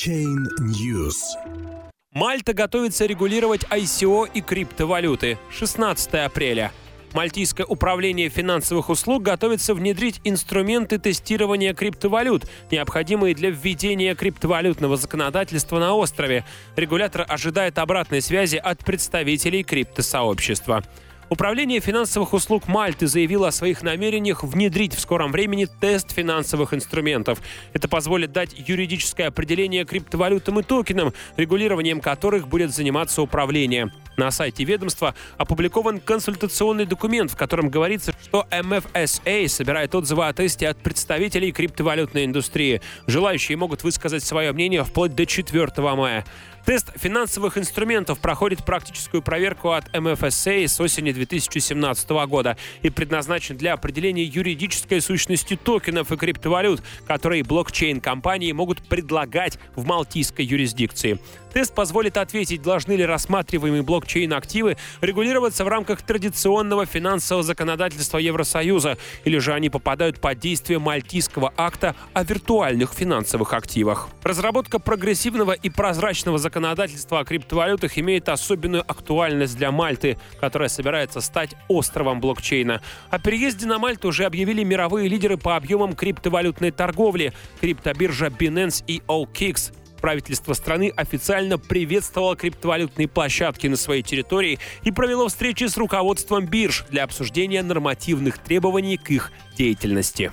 Blockchain News. Мальта готовится регулировать ICO и криптовалюты. 16 апреля. Мальтийское управление финансовых услуг готовится внедрить инструменты тестирования криптовалют, необходимые для введения криптовалютного законодательства на острове. Регулятор ожидает обратной связи от представителей криптосообщества. Управление финансовых услуг Мальты заявило о своих намерениях внедрить в скором времени тест финансовых инструментов. Это позволит дать юридическое определение криптовалютам и токенам, регулированием которых будет заниматься управление. На сайте ведомства опубликован консультационный документ, в котором говорится, что MFSA собирает отзывы о тесте от представителей криптовалютной индустрии. Желающие могут высказать свое мнение вплоть до 4 мая. Тест финансовых инструментов проходит практическую проверку от MFSA с осени 2017 года и предназначен для определения юридической сущности токенов и криптовалют, которые блокчейн-компании могут предлагать в малтийской юрисдикции. Тест позволит ответить, должны ли рассматриваемые блокчейн-активы регулироваться в рамках традиционного финансового законодательства Евросоюза, или же они попадают под действие Мальтийского акта о виртуальных финансовых активах. Разработка прогрессивного и прозрачного законодательства о криптовалютах имеет особенную актуальность для Мальты, которая собирается стать островом блокчейна. О переезде на Мальту уже объявили мировые лидеры по объемам криптовалютной торговли – криптобиржа Binance и OKX правительство страны официально приветствовало криптовалютные площадки на своей территории и провело встречи с руководством бирж для обсуждения нормативных требований к их деятельности.